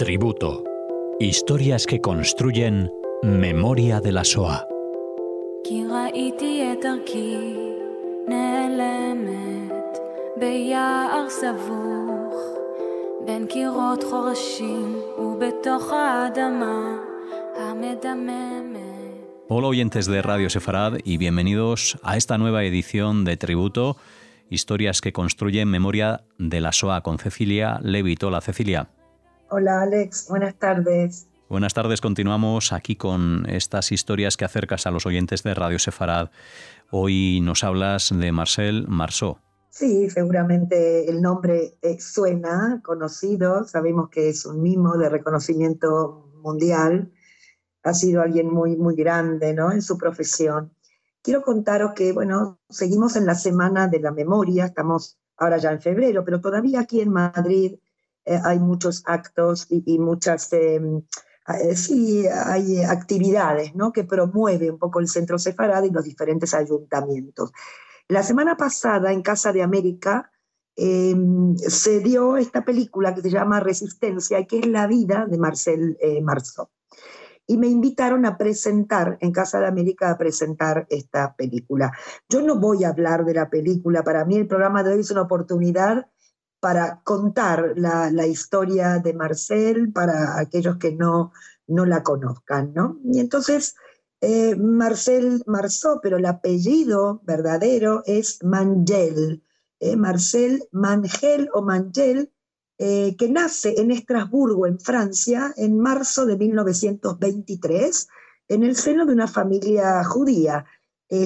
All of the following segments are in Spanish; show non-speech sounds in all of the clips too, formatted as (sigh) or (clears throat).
Tributo. Historias que construyen memoria de la SOA. Hola oyentes de Radio Sefarad y bienvenidos a esta nueva edición de Tributo, historias que construyen memoria de la SOA con Cecilia Levito. Hola Cecilia. Hola Alex, buenas tardes. Buenas tardes, continuamos aquí con estas historias que acercas a los oyentes de Radio Sefarad. Hoy nos hablas de Marcel Marceau. Sí, seguramente el nombre eh, suena conocido, sabemos que es un mimo de reconocimiento mundial, ha sido alguien muy, muy grande ¿no? en su profesión. Quiero contaros que, bueno, seguimos en la Semana de la Memoria, estamos ahora ya en febrero, pero todavía aquí en Madrid eh, hay muchos actos y, muchas, em, eh, sí, hay actividades ¿no? que promueve un poco el Centro Sefarad y los diferentes ayuntamientos. La semana pasada en Casa de América em, se dio esta película que se llama Resistencia que es la vida de Marcel eh, Marceau. Y me invitaron a presentar, en Casa de América, a presentar esta película. Yo no voy a hablar de la película, para mí el programa de hoy es una oportunidad para contar la, historia de Marcel para aquellos que no, no la conozcan, ¿no? Y entonces, eh, Marcel Marceau, pero el apellido verdadero es Mangel, eh, Marcel Mangel o Mangel, eh, que nace en Estrasburgo, en Francia, en marzo de 1923, en el seno de una familia judía.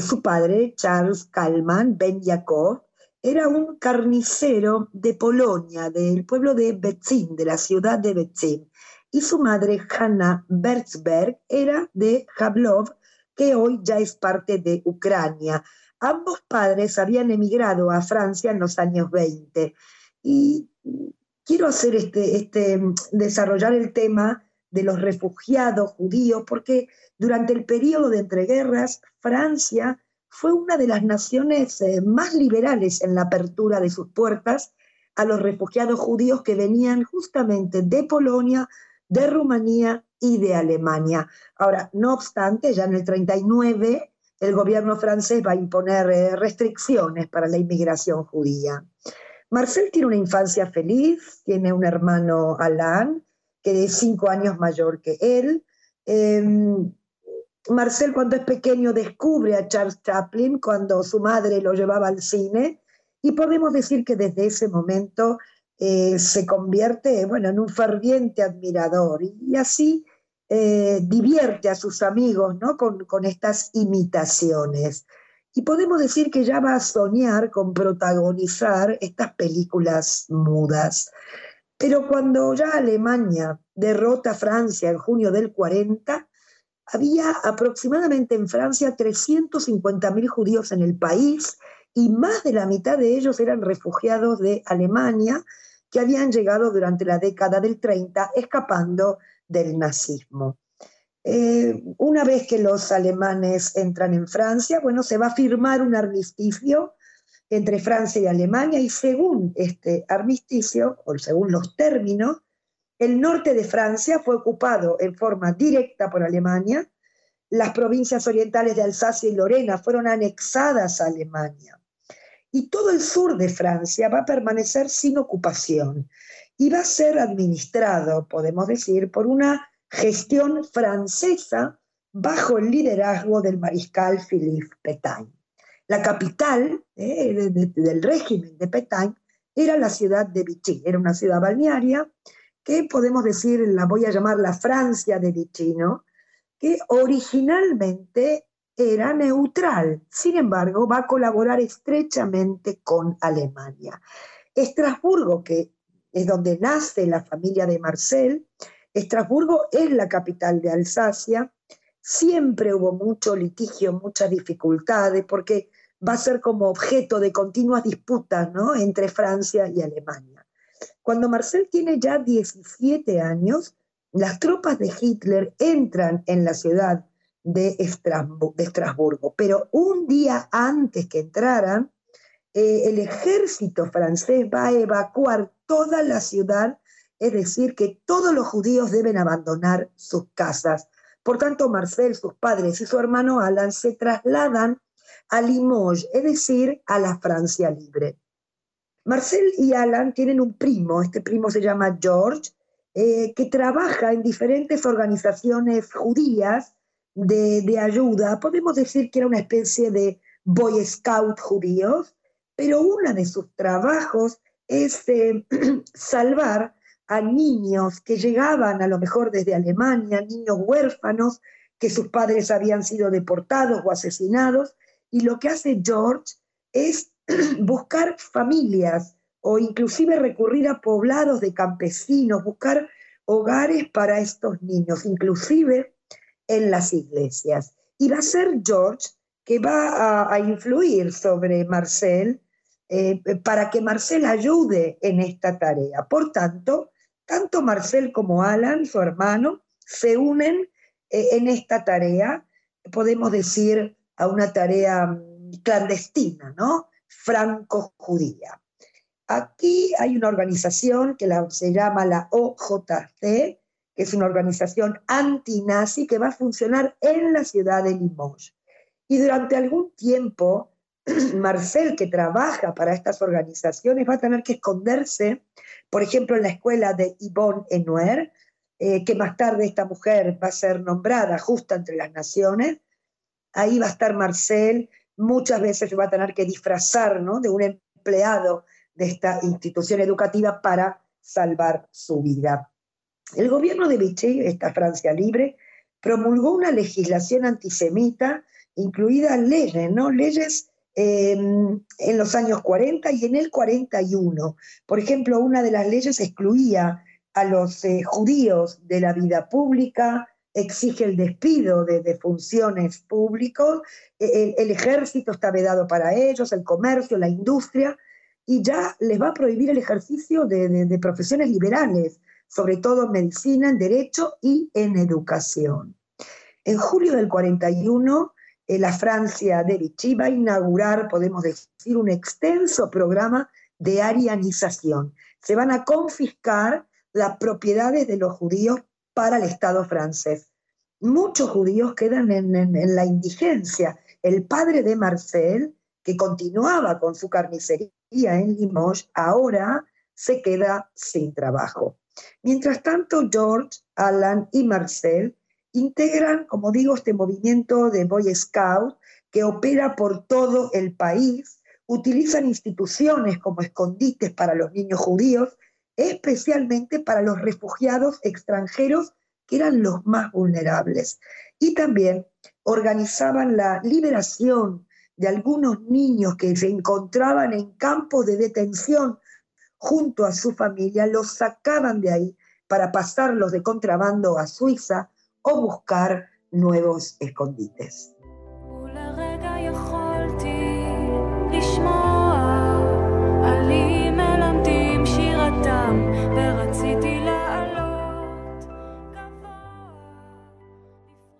su padre, Charles Kalman Ben Jacob, era un carnicero de Polonia, del pueblo de Betzin, de la ciudad de Betzin. Y su madre, Hanna Bertzberg, era de Jablov, que hoy ya es parte de Ucrania. Ambos padres habían emigrado a Francia en los años 20. Y quiero hacer este, este, desarrollar el tema de los refugiados judíos, porque durante el periodo de entreguerras, Francia fue una de las naciones eh, más liberales en la apertura de sus puertas a los refugiados judíos que venían justamente de Polonia, de Rumanía y de Alemania. Ahora, no obstante, ya en el 39 el gobierno francés va a imponer eh, restricciones para la inmigración judía. Marcel tiene una infancia feliz, tiene un hermano Alain, que es cinco años mayor que él. Em, Marcel cuando es pequeño descubre a Charles Chaplin cuando su madre lo llevaba al cine y podemos decir que desde ese momento eh, se convierte bueno, en un ferviente admirador y, así eh, divierte a sus amigos ¿no? con, con estas imitaciones. Y podemos decir que ya va a soñar con protagonizar estas películas mudas. Pero cuando ya Alemania derrota a Francia en junio del 40, había aproximadamente en Francia 350.000 judíos en el país y más de la mitad de ellos eran refugiados de Alemania que habían llegado durante la década del 30 escapando del nazismo. Eh, una vez que los alemanes entran en Francia, bueno, se va a firmar un armisticio entre Francia y Alemania y según este armisticio, o según los términos, el norte de Francia fue ocupado en forma directa por Alemania, las provincias orientales de Alsacia y Lorena fueron anexadas a Alemania. Y todo el sur de Francia va a permanecer sin ocupación y va a ser administrado, podemos decir, por una gestión francesa bajo el liderazgo del mariscal Philippe Pétain. La capital eh, del régimen de Pétain era la ciudad de Vichy, era una ciudad balnearia que podemos decir, la voy a llamar la Francia de Vicino, que originalmente era neutral, sin embargo va a colaborar estrechamente con Alemania. Estrasburgo, que es donde nace la familia de Marcel, Estrasburgo es la capital de Alsacia, siempre hubo mucho litigio, muchas dificultades, porque va a ser como objeto de continuas disputas ¿no? entre Francia y Alemania. Cuando Marcel tiene ya 17 años, las tropas de Hitler entran en la ciudad de Estrasburgo, pero un día antes que entraran, eh, el ejército francés va a evacuar toda la ciudad es decir, que todos los judíos deben abandonar sus casas. Por tanto, Marcel, sus padres y su hermano Alan se trasladan a Limoges, es decir, a la Francia libre. Marcel y Alan tienen un primo, este primo se llama George, eh, que trabaja en diferentes organizaciones judías de, ayuda. Podemos decir que era una especie de Boy Scout judíos, pero uno de sus trabajos es eh, (clears throat) salvar niños que llegaban a lo mejor desde Alemania, niños huérfanos que sus padres habían sido deportados o asesinados, y lo que hace George es (clears throat) buscar familias o inclusive recurrir a poblados de campesinos, buscar hogares para estos niños, inclusive en las iglesias. Y va a ser George que va a, influir sobre Marcel eh, para que Marcel ayude en esta tarea. Por tanto, tanto Marcel como Alan, su hermano, se unen eh, en esta tarea, podemos decir, a una tarea mm, clandestina, ¿no? Franco-judía. Aquí hay una organización que se llama la OJC, que es una organización antinazi que va a funcionar en la ciudad de Limoges. Y durante algún tiempo, (clears throat) Marcel, que trabaja para estas organizaciones, va a tener que esconderse por ejemplo, en la escuela de Yvonne Enuer, eh, que más tarde esta mujer va a ser nombrada justa entre las naciones, ahí va a estar Marcel, muchas veces va a tener que disfrazar de un empleado de esta institución educativa para salvar su vida. El gobierno de Vichy, esta Francia libre, promulgó una legislación antisemita, incluidas leyes, ¿no? leyes en los años 40 y en el 41. Por ejemplo, una de las leyes excluía a los eh, judíos de la vida pública, exige el despido de, funciones públicas, e, el, ejército está vedado para ellos, el comercio, la industria, y ya les va a prohibir el ejercicio de, de profesiones liberales, sobre todo en medicina, en derecho y en educación. En julio del 41, eh, la Francia de Vichy va a inaugurar, podemos decir, un extenso programa de arianización. Se van a confiscar las propiedades de los judíos para el Estado francés. Muchos judíos quedan en, la indigencia. El padre de Marcel, que continuaba con su carnicería en Limoges, ahora se queda sin trabajo. Mientras tanto, George, Alan y Marcel integran, como digo, este movimiento de Boy Scout que opera por todo el país, utilizan instituciones como escondites para los niños judíos, especialmente para los refugiados extranjeros que eran los más vulnerables. Y también organizaban la liberación de algunos niños que se encontraban en campos de detención junto a su familia, los sacaban de ahí para pasarlos de contrabando a Suiza o buscar nuevos escondites.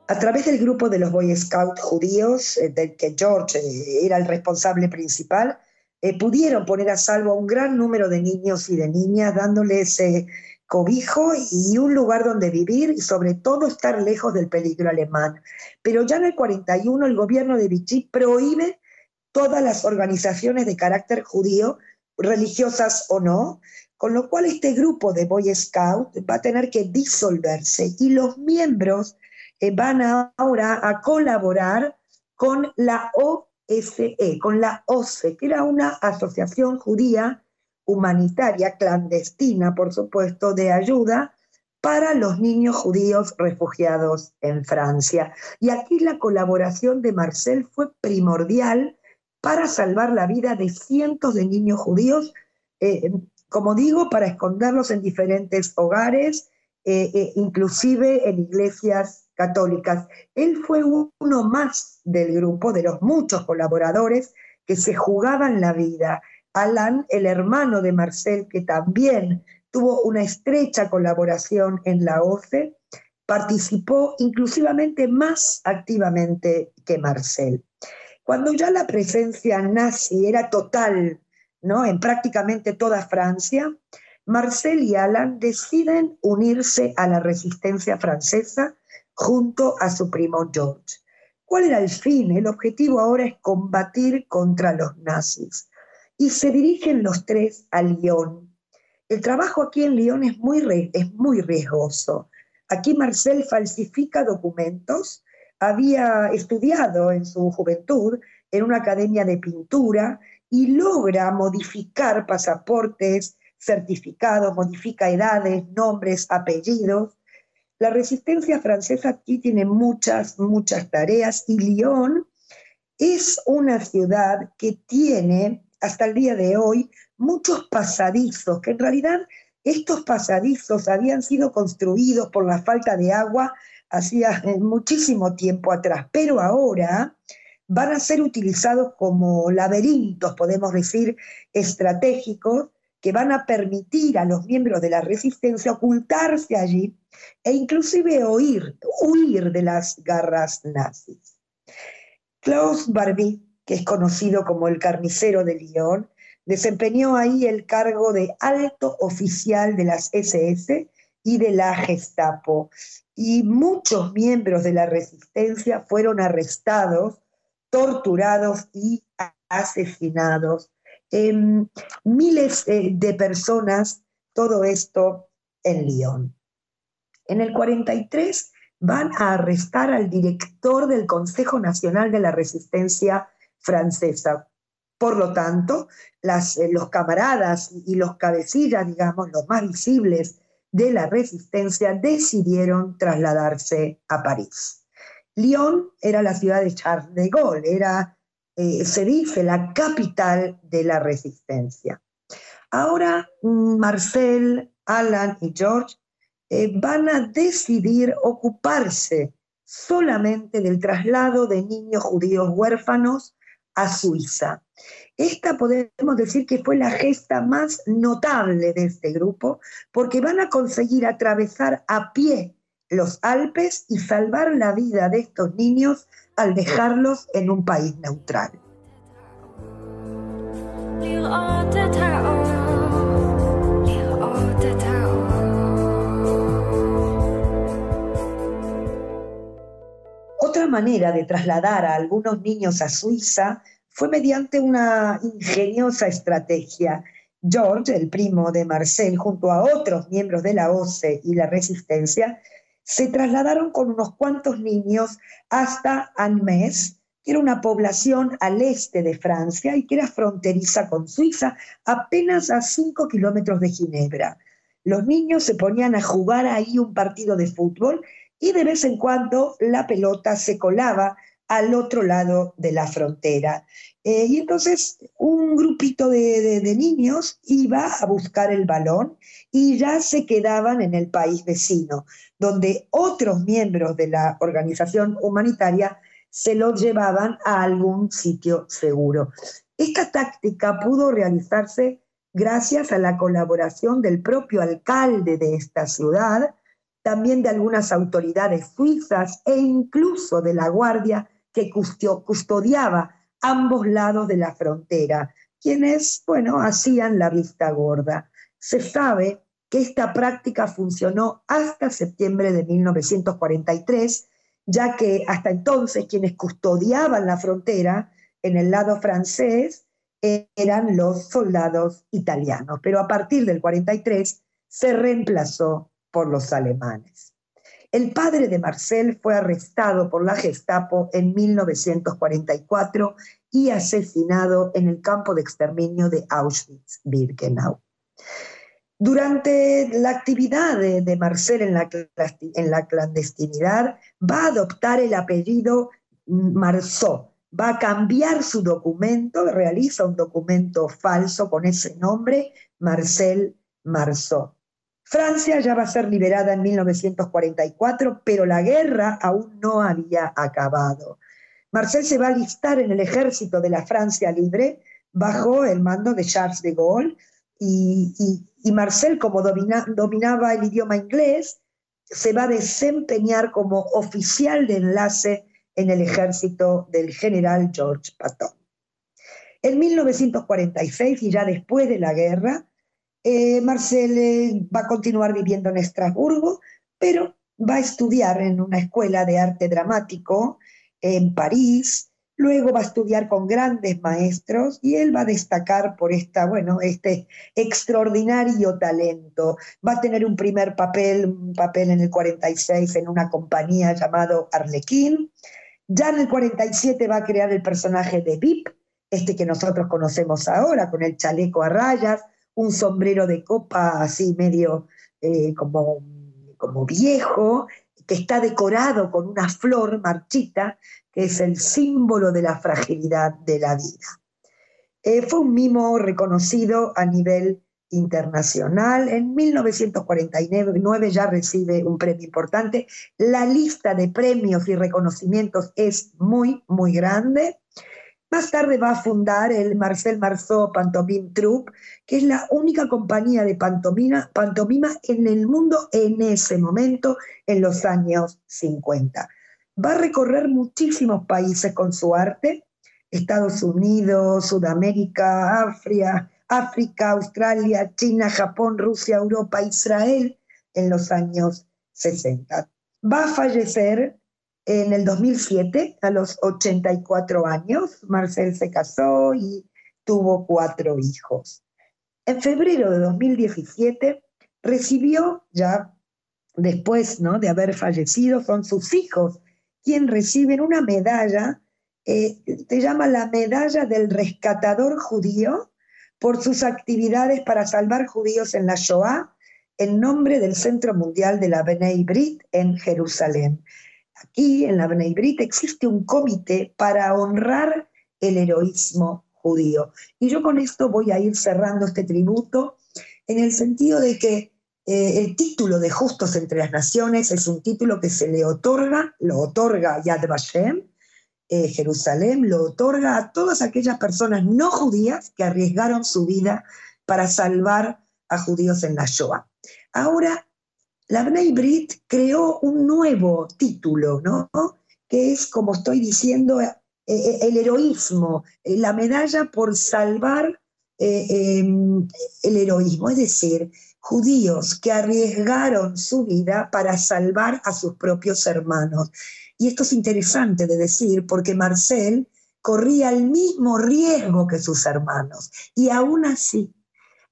A través del grupo de los Boy Scouts judíos, eh, del que George eh, era el responsable principal, eh, pudieron poner a salvo a un gran número de niños y de niñas, dándoles cobijo y un lugar donde vivir y sobre todo estar lejos del peligro alemán. Pero ya en el 41 el gobierno de Vichy prohíbe todas las organizaciones de carácter judío, religiosas o no, con lo cual este grupo de Boy Scout va a tener que disolverse y los miembros eh, van ahora a colaborar con la OSE, con la OSE, que era una asociación judía humanitaria clandestina, por supuesto, de ayuda para los niños judíos refugiados en Francia. Y aquí la colaboración de Marcel fue primordial para salvar la vida de cientos de niños judíos, eh, como digo, para esconderlos en diferentes hogares, eh, eh, inclusive en iglesias católicas. Él fue uno más del grupo, de los muchos colaboradores que se jugaban la vida Alan, el hermano de Marcel, que también tuvo una estrecha colaboración en la OCE, participó inclusivamente más activamente que Marcel. Cuando ya la presencia nazi era total ¿no? en prácticamente toda Francia, Marcel y Alan deciden unirse a la resistencia francesa junto a su primo George. ¿Cuál era el fin? El objetivo ahora es combatir contra los nazis. Y se dirigen los tres a Lyon. El trabajo aquí en Lyon es muy, es muy riesgoso. Aquí Marcel falsifica documentos, había estudiado en su juventud en una academia de pintura y logra modificar pasaportes, certificados, modifica edades, nombres, apellidos. La resistencia francesa aquí tiene muchas, muchas tareas y Lyon es una ciudad que tiene hasta el día de hoy muchos pasadizos, que en realidad estos pasadizos habían sido construidos por la falta de agua hacía (laughs) muchísimo tiempo atrás, pero ahora van a ser utilizados como laberintos, podemos decir, estratégicos, que van a permitir a los miembros de la resistencia ocultarse allí e inclusive huir, huir de las garras nazis. Klaus Barbie, que es conocido como el carnicero de Lyon, desempeñó ahí el cargo de alto oficial de las SS y de la Gestapo. Y muchos miembros de la resistencia fueron arrestados, torturados y asesinados. Em, miles eh, de personas, todo esto en Lyon. En el 43 van a arrestar al director del Consejo Nacional de la Resistencia Francesa. Por lo tanto, eh, los camaradas y los cabecillas, digamos, los más visibles de la resistencia, decidieron trasladarse a París. Lyon era la ciudad de Charles de Gaulle, era, eh, se dice, la capital de la resistencia. Ahora mm, Marcel, Alan y George eh, van a decidir ocuparse solamente del traslado de niños judíos huérfanos a Suiza. Esta podemos decir que fue la gesta más notable de este grupo, porque van a conseguir atravesar a pie los Alpes y salvar la vida de estos niños al dejarlos en un país neutral. Manera de trasladar a algunos niños a Suiza fue mediante una ingeniosa estrategia. George, el primo de Marcel, junto a otros miembros de la OCE y la Resistencia, se trasladaron con unos cuantos niños hasta Anmes, que era una población al este de Francia y que era fronteriza con Suiza, apenas a 5 kilómetros de Ginebra. Los niños se ponían a jugar ahí un partido de fútbol y de vez en cuando la pelota se colaba al otro lado de la frontera. Eh, y entonces un grupito de, de, niños iba a buscar el balón y ya se quedaban en el país vecino, donde otros miembros de la organización humanitaria se los llevaban a algún sitio seguro. Esta táctica pudo realizarse gracias a la colaboración del propio alcalde de esta ciudad, también de algunas autoridades suizas e incluso de la guardia que custodiaba ambos lados de la frontera, quienes, bueno, hacían la vista gorda. Se sabe que esta práctica funcionó hasta septiembre de 1943, ya que hasta entonces quienes custodiaban la frontera en el lado francés eran los soldados italianos, pero a partir del 43 se reemplazó por los alemanes. El padre de Marcel fue arrestado por la Gestapo en 1944 y asesinado en el campo de exterminio de Auschwitz-Birkenau. Durante la actividad de, Marcel en la, en la, clandestinidad, va a adoptar el apellido Marceau, va a cambiar su documento, realiza un documento falso con ese nombre, Marcel Marceau. Francia ya va a ser liberada en 1944, pero la guerra aún no había acabado. Marcel se va a alistar en el ejército de la Francia libre bajo el mando de Charles de Gaulle y, Marcel, como dominaba el idioma inglés, se va a desempeñar como oficial de enlace en el ejército del general George Patton. En 1946, y ya después de la guerra, Eh, Marcel va a continuar viviendo en Estrasburgo, pero va a estudiar en una escuela de arte dramático en París, luego va a estudiar con grandes maestros y él va a destacar por este extraordinario talento. Va a tener un primer papel, un papel en el 46 en una compañía llamado Arlequín. Ya en el 47 va a crear el personaje de Vip, este que nosotros conocemos ahora, con el chaleco a rayas, un sombrero de copa así medio eh, como, como viejo, que está decorado con una flor marchita, que es el símbolo de la fragilidad de la vida. Eh, fue un mimo reconocido a nivel internacional. En 1949 ya recibe un premio importante. La lista de premios y reconocimientos es muy, muy grande. Más tarde va a fundar el Marcel Marceau Pantomime Troupe, que es la única compañía de pantomima, pantomima en el mundo en ese momento, en los años 50. Va a recorrer muchísimos países con su arte, Estados Unidos, Sudamérica, África, África, Australia, China, Japón, Rusia, Europa, Israel en los años 60. Va a fallecer en el 2007, a los 84 años, Marcel se casó y tuvo cuatro hijos. En febrero de 2017 recibió, ya después ¿no? de haber fallecido, son sus hijos quien reciben una medalla, eh, se llama la medalla del rescatador judío por sus actividades para salvar judíos en la Shoah en nombre del Centro Mundial de la Bnei Brit en Jerusalén. Aquí en la Bnei existe un comité para honrar el heroísmo judío. Y yo con esto voy a ir cerrando este tributo en el sentido de que eh, el título de Justos entre las Naciones es un título que se le otorga, lo otorga Yad Vashem, eh, Jerusalén, lo otorga a todas aquellas personas no judías que arriesgaron su vida para salvar a judíos en la Shoah. Ahora la Bnei Brit creó un nuevo título, ¿no? que es, como estoy diciendo, eh, eh, el heroísmo, eh, la medalla por salvar em, el heroísmo, es decir, judíos que arriesgaron su vida para salvar a sus propios hermanos. Y esto es interesante de decir porque Marcel corría el mismo riesgo que sus hermanos y aún así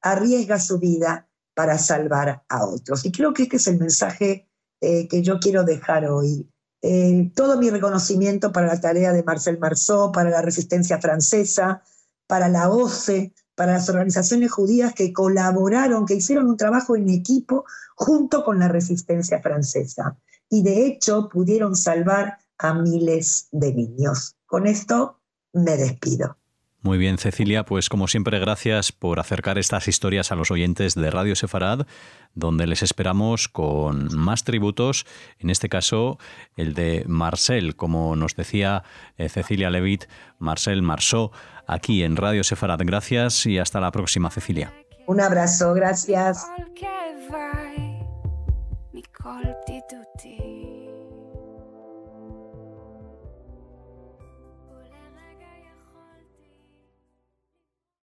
arriesga su vida para salvar a otros. Y creo que este es el mensaje eh, que yo quiero dejar hoy. Eh, todo mi reconocimiento para la tarea de Marcel Marceau, para la resistencia francesa, para la OCE, para las organizaciones judías que colaboraron, que hicieron un trabajo en equipo junto con la resistencia francesa. Y de hecho pudieron salvar a miles de niños. Con esto me despido. Muy bien, Cecilia, pues como siempre, gracias por acercar estas historias a los oyentes de Radio Sefarad, donde les esperamos con más tributos, en este caso el de Marcel, como nos decía eh, Cecilia Levit, Marcel Marceau, aquí en Radio Sefarad. Gracias y hasta la próxima, Cecilia. Un abrazo, gracias.